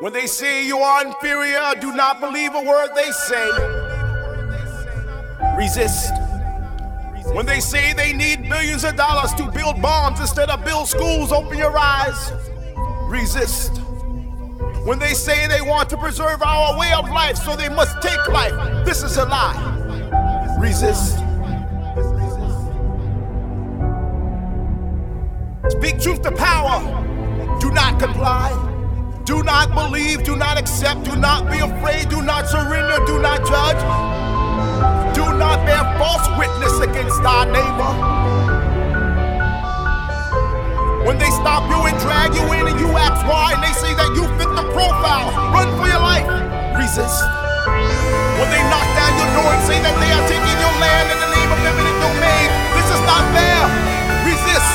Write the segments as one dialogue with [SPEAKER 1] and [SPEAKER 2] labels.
[SPEAKER 1] When they say you are inferior, do not believe a word they say. Resist. When they say they need billions of dollars to build bombs instead of build schools, open your eyes. Resist. When they say they want to preserve our way of life, so they must take life, this is a lie. Resist. Speak truth to power. Do not comply. Do not believe. Do not accept. Do not be afraid. Do not surrender. Do not judge. Do not bear false witness against our neighbor. When they stop you and drag you in and you ask why, and they say that you fit the profile, run for your life. Resist. When they knock down your door and say that they are taking your land in the name of eminent domain, this is not fair. Resist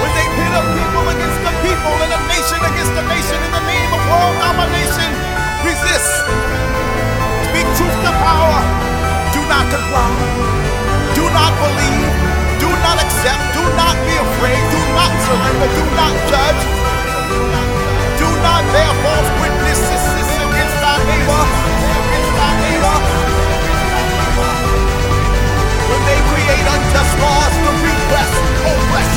[SPEAKER 1] When they pit up against the people and a nation against a nation in the name of world domination. Resist. Speak truth to power. Do not comply. Do not believe. Do not accept. Do not be afraid. Do not surrender. Do not judge. Do not bear false witnesses against our neighbor. Against our neighbor. When they create unjust laws to repress, oppress,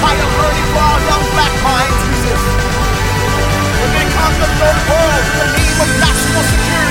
[SPEAKER 1] suppress, higher learning for our young black minds resist. When they conquer third world in the name of national security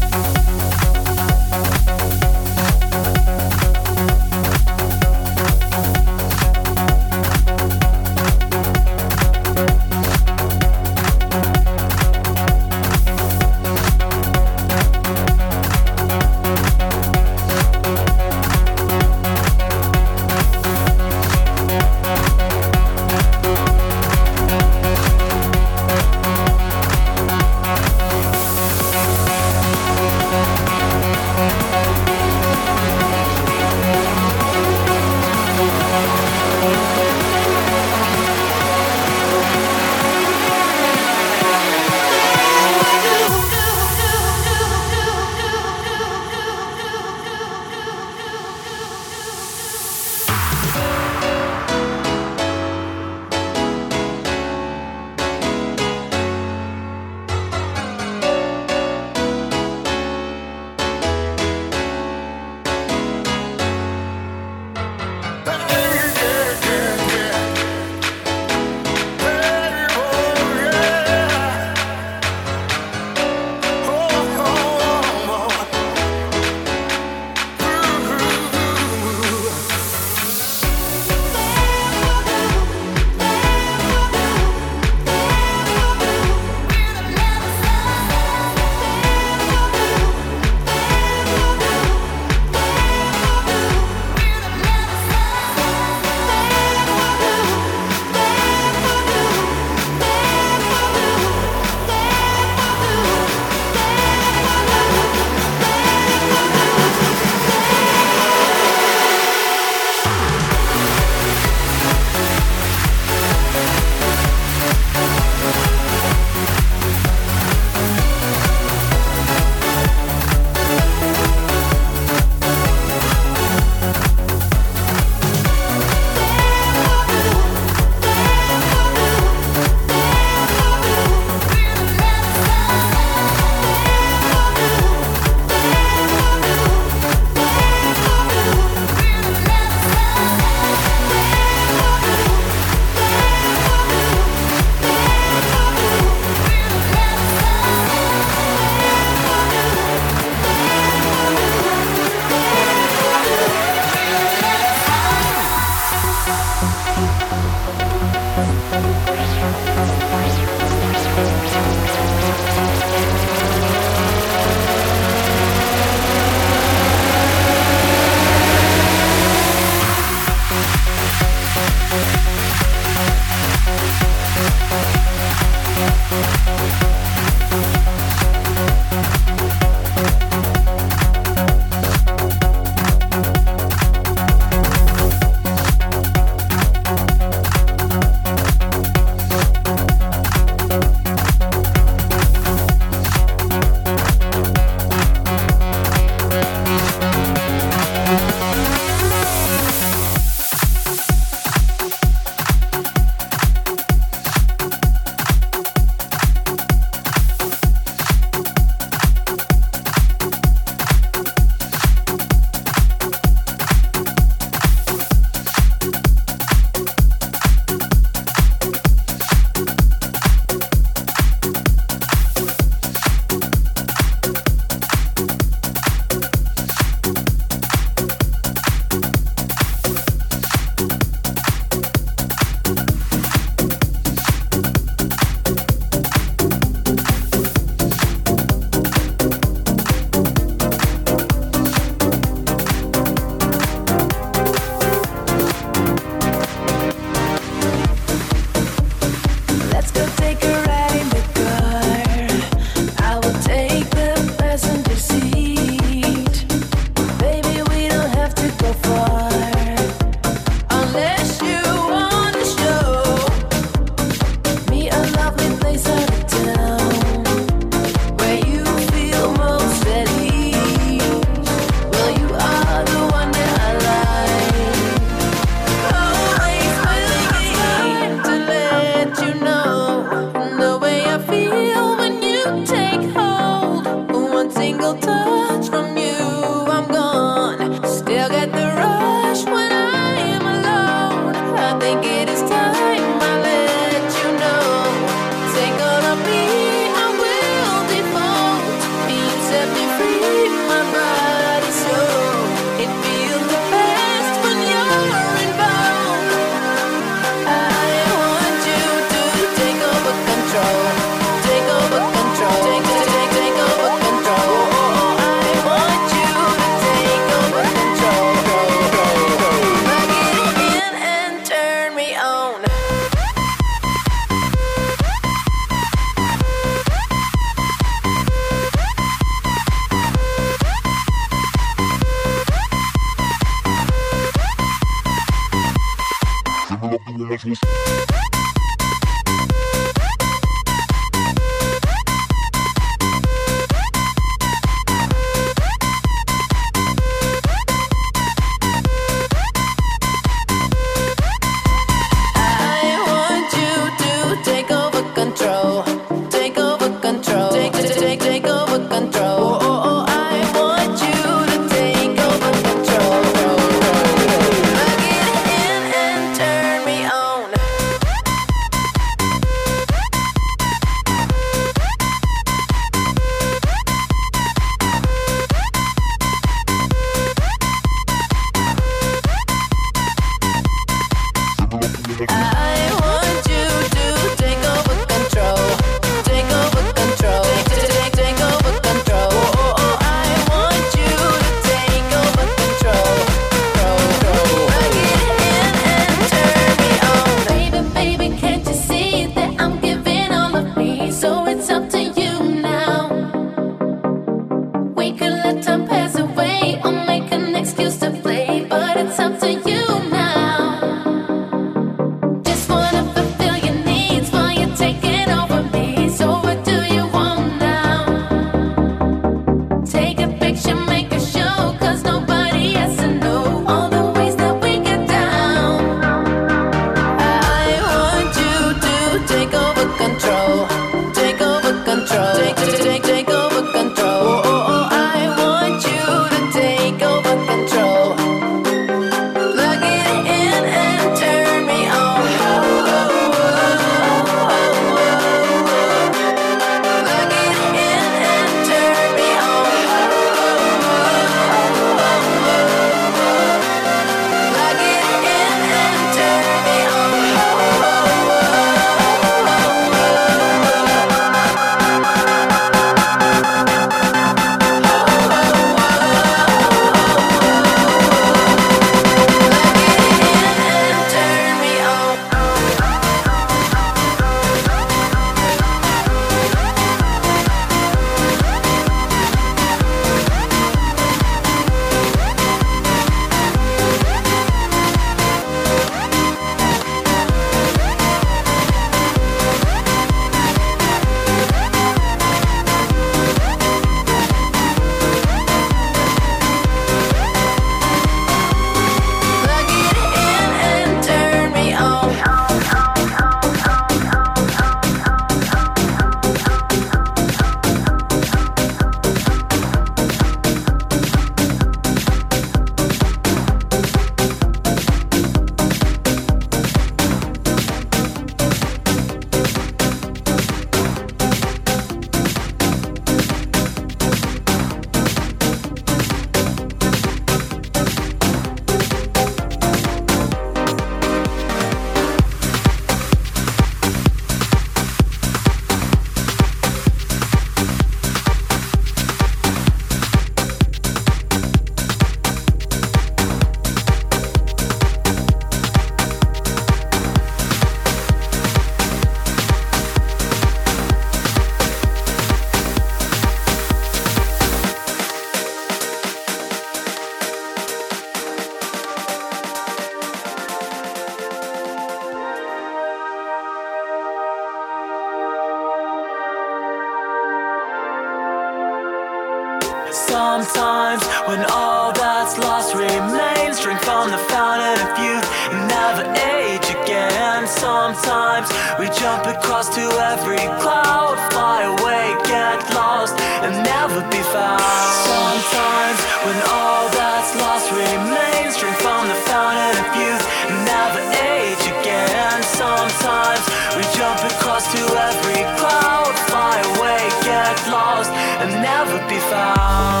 [SPEAKER 1] sometimes we jump across to every cloud, fly away, get lost, and never be found. Sometimes when all that's lost remains, drink from the fountain of youth and never
[SPEAKER 2] age again. Sometimes we jump across to every cloud, fly away, get lost, and never be found.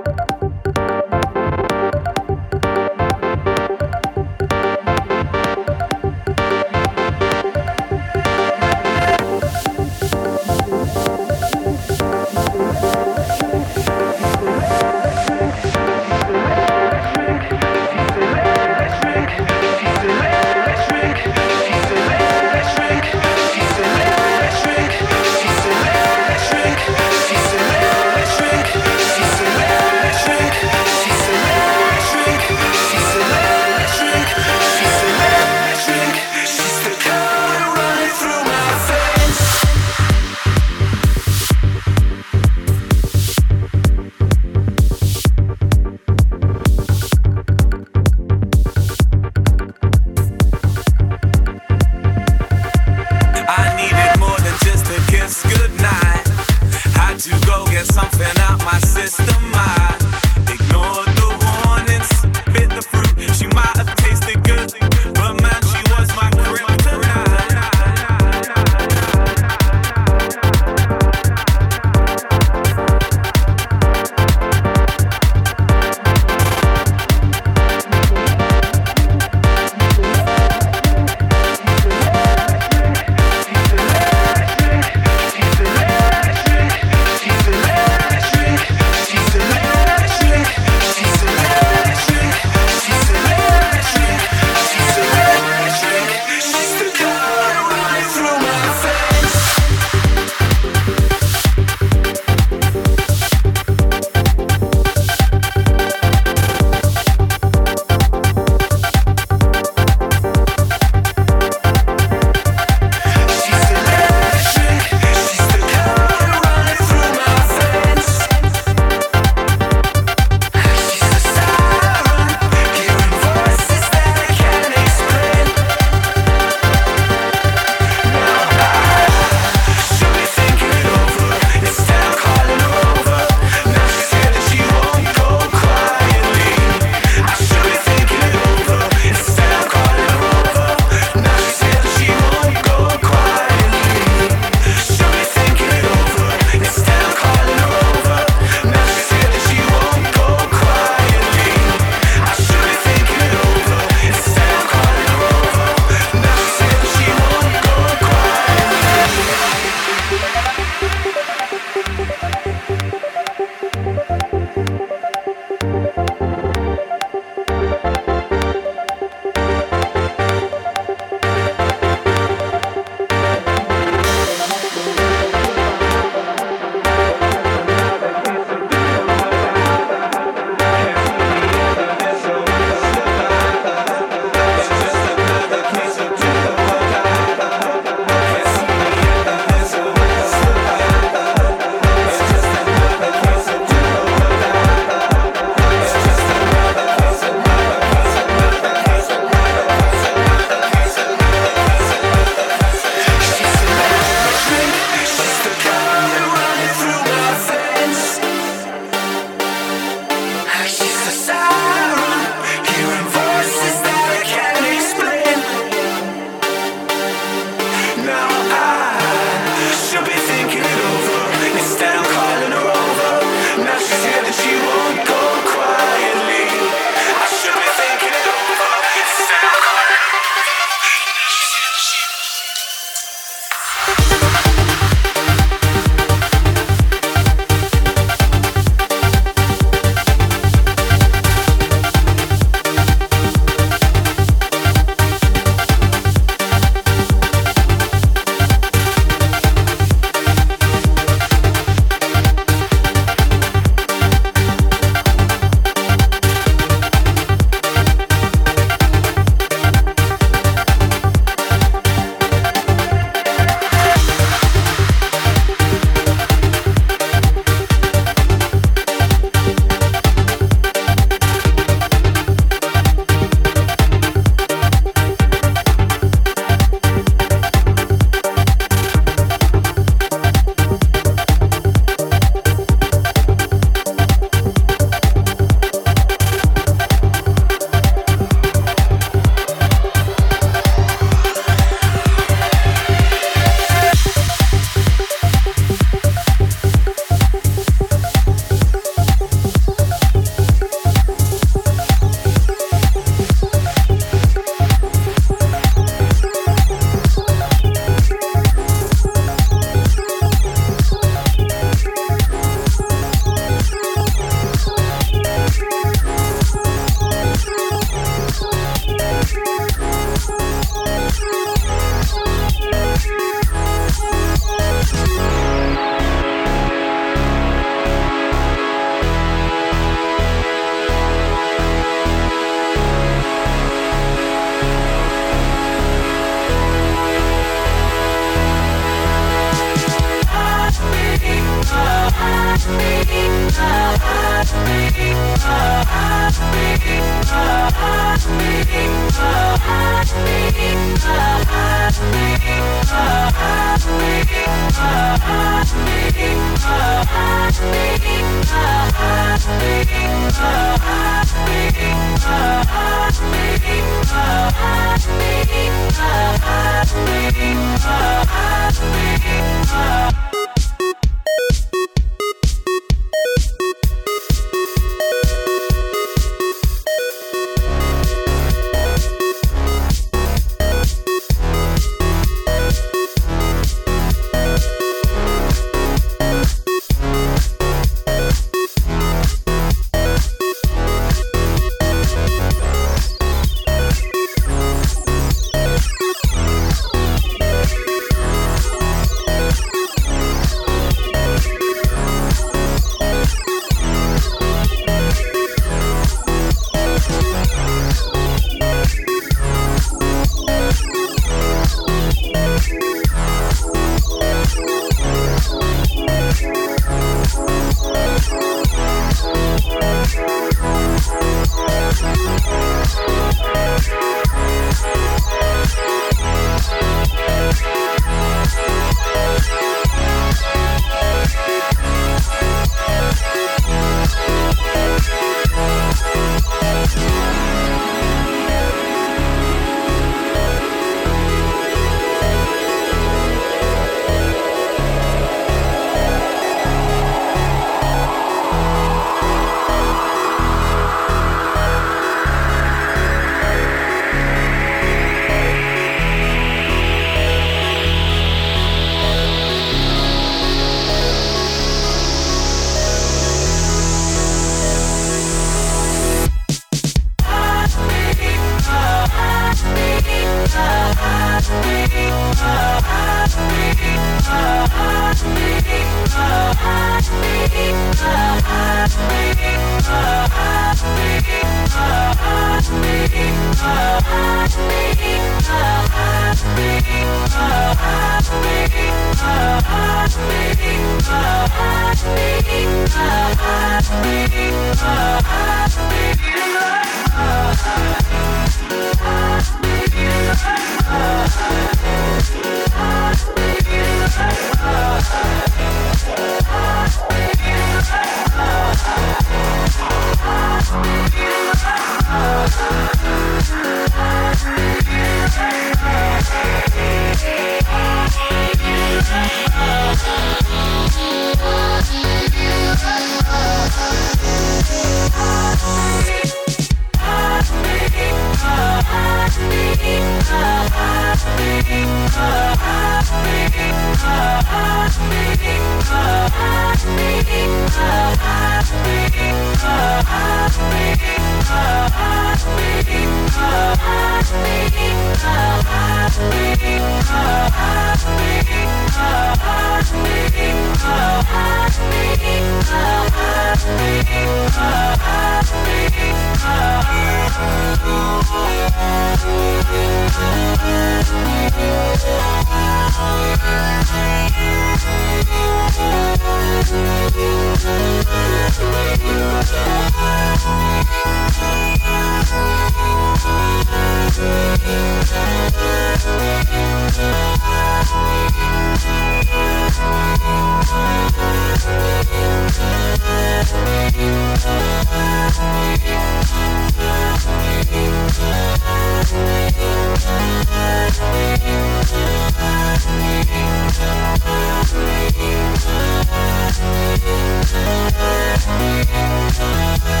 [SPEAKER 3] Thank